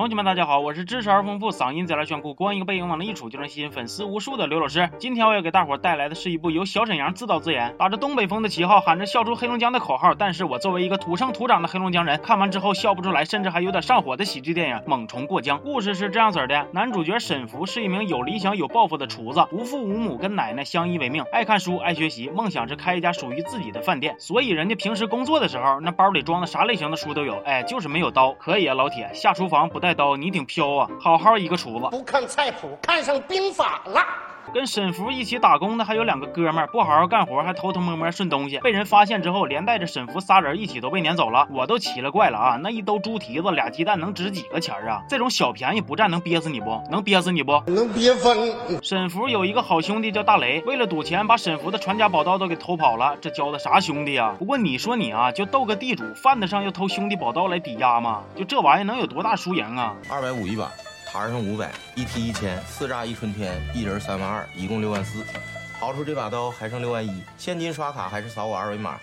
同学们，大家好，我是知识而丰富、嗓音贼拉炫酷、光一个背影往那一杵就能吸引粉丝无数的刘老师。今天我要给大伙带来的是一部由小沈阳自导自演，打着东北风的旗号，喊着笑出黑龙江的口号。但是我作为一个土生土长的黑龙江人，看完之后笑不出来，甚至还有点上火的喜剧电影《猛虫过江》。故事是这样子的：男主角沈福是一名有理想、有抱负的厨子，无父无母，跟奶奶相依为命，爱看书，爱学习，梦想是开一家属于自己的饭店。所以人家平时工作的时候，那包里装的啥类型的书都有，哎，就是没有刀。可以啊，老铁，下厨房不带菜刀，你挺飘啊！好好一个厨子，不看菜谱，看上兵法了。跟沈福一起打工的还有两个哥们儿，不好好干活，还偷偷摸摸顺东西，被人发现之后，连带着沈福仨人一起都被撵走了。我都奇了怪了啊！那一兜猪蹄子，俩鸡蛋能值几个钱啊？这种小便宜不占能憋死你不能憋死你不能憋疯。沈福有一个好兄弟叫大雷，为了赌钱把沈福的传家宝刀都给偷跑了。这交的啥兄弟呀？不过你说你啊，就斗个地主，犯得上要偷兄弟宝刀来抵押吗？就这玩意能有多大输赢啊？二百五一把。摊上五百，一踢一千，四炸一春天，一人三万二，一共六万四。刨出这把刀还剩六万一，现金刷卡还是扫我二维码？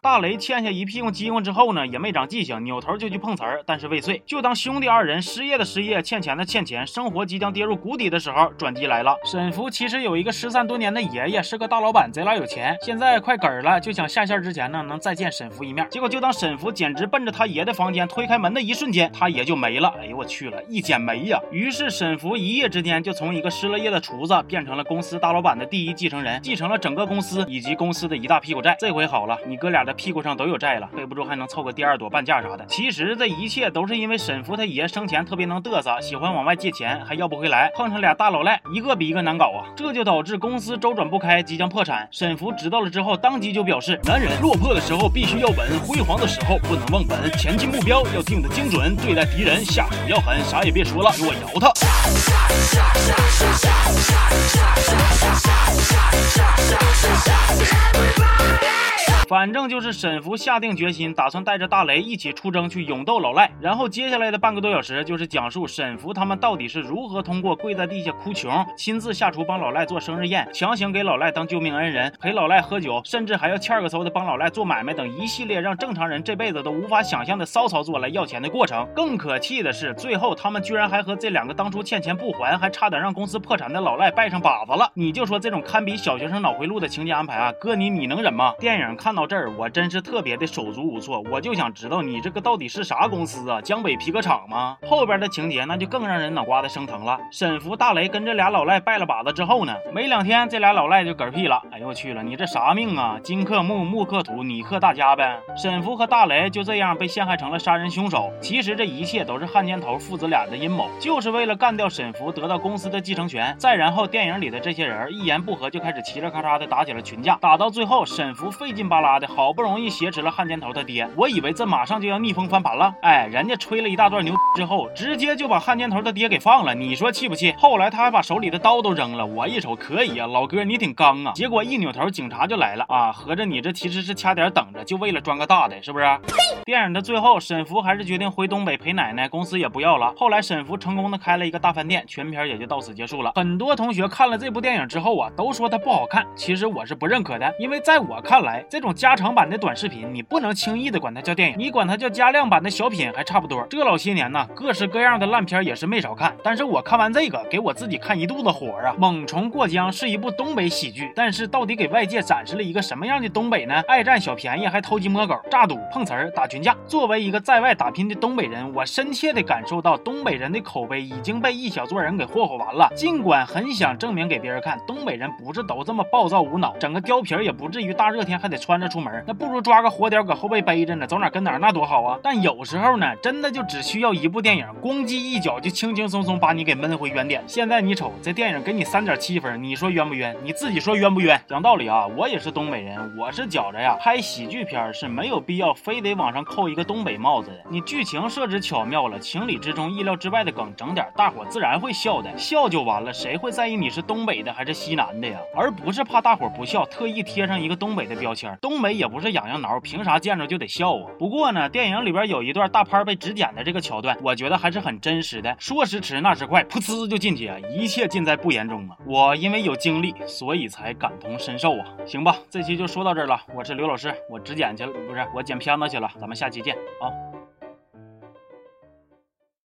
大雷欠下一屁股饥荒之后呢，也没长记性，扭头就去碰瓷儿，但是未遂。就当兄弟二人失业的失业，欠钱的欠钱，生活即将跌入谷底的时候，转机来了。沈福其实有一个失散多年的爷爷，是个大老板，贼拉有钱，现在快嗝儿了，就想下线之前呢，能再见沈福一面。结果就当沈福简直奔着他爷的房间推开门的一瞬间，他爷就没了。哎呦我去了，一剪梅呀！于是沈福一夜之间就从一个失了业的厨子，变成了公司大老板的第一继承人，继承了整个公司以及公司的一大屁股债。这回好了，你哥俩的屁股上都有债。了，备不住还能凑个第二朵半价啥的。其实这一切都是因为沈福他爷生前特别能嘚瑟，喜欢往外借钱，还要不回来，碰上俩大老赖，一个比一个难搞啊，这就导致公司周转不开，即将破产。沈福知道了之后，当即就表示：男人落魄的时候必须要稳，辉煌的时候不能忘本，前进目标要定的精准，对待敌人下手要狠，啥也别说了，给我摇他。反正就是沈福下定决心，打算带着大雷一起出征去勇斗老赖。然后接下来的半个多小时，就是讲述沈福他们到底是如何通过跪在地下哭穷，亲自下厨帮老赖做生日宴，强行给老赖当救命恩人，陪老赖喝酒，甚至还要欠个嗖的帮老赖做买卖等一系列让正常人这辈子都无法想象的骚操作来要钱的过程。更可气的是，最后他们居然还和这两个当初欠钱不还，还差点让公司破产的老赖拜上把子了。你就说这种堪比小学生脑回路的情节安排啊，哥你你能忍吗？电影看。到这儿，我真是特别的手足无措。我就想知道你这个到底是啥公司啊？江北皮革厂吗？后边的情节那就更让人脑瓜子生疼了。沈福、大雷跟这俩老赖拜了把子之后呢，没两天这俩老赖就嗝屁了。哎呦我去了，你这啥命啊？金克木，木克土，你克大家呗。沈福和大雷就这样被陷害成了杀人凶手。其实这一切都是汉奸头父子俩的阴谋，就是为了干掉沈福，得到公司的继承权。再然后，电影里的这些人一言不合就开始嘁哩咔嚓的打起了群架，打到最后，沈福费劲巴拉。的好不容易挟持了汉奸头他爹，我以为这马上就要逆风翻盘了。哎，人家吹了一大段牛之后，直接就把汉奸头他爹给放了。你说气不气？后来他还把手里的刀都扔了。我一瞅，可以啊，老哥你挺刚啊。结果一扭头，警察就来了啊！合着你这其实是掐点等着，就为了装个大的，是不是？电影的最后，沈福还是决定回东北陪奶奶，公司也不要了。后来沈福成功的开了一个大饭店，全片也就到此结束了。很多同学看了这部电影之后啊，都说它不好看。其实我是不认可的，因为在我看来，这种加长版的短视频，你不能轻易的管它叫电影，你管它叫加量版的小品还差不多。这老些年呢，各式各样的烂片也是没少看，但是我看完这个，给我自己看一肚子火啊！猛虫过江是一部东北喜剧，但是到底给外界展示了一个什么样的东北呢？爱占小便宜，还偷鸡摸狗，诈赌碰瓷儿，打群架。作为一个在外打拼的东北人，我深切的感受到东北人的口碑已经被一小撮人给霍霍完了。尽管很想证明给别人看，东北人不是都这么暴躁无脑，整个貂皮也不至于大热天还得穿着出门。那不如抓个活貂搁后背背着呢，走哪跟哪那多好啊！但有时候呢，真的就只需要一部电影，咣叽一脚就轻轻松松把你给闷回原点。现在你瞅这电影给你三点七分，你说冤不冤？你自己说冤不冤？讲道理啊，我也是东北人，我是觉着呀，拍喜剧片是没有必要非得往上扣一个东北帽子的。你剧情设置巧妙了，情理之中、意料之外的梗整点，大伙自然会笑的，笑就完了。谁会在意你是东北的还是西南的呀？而不是怕大伙不笑，特意贴上一个东北的标签。东北也不是痒痒挠，凭啥见着就得笑啊？不过呢，电影里边有一段大潘被指点的这个桥段，我觉得还是很真实的。说时迟，那时快，噗呲就进去啊！一切尽在不言中啊！我因为有经历，所以才感同身受啊！行吧，这期就说到这儿了。我是刘老师，我指剪去了，不是我剪片子去了。咱们下期见啊！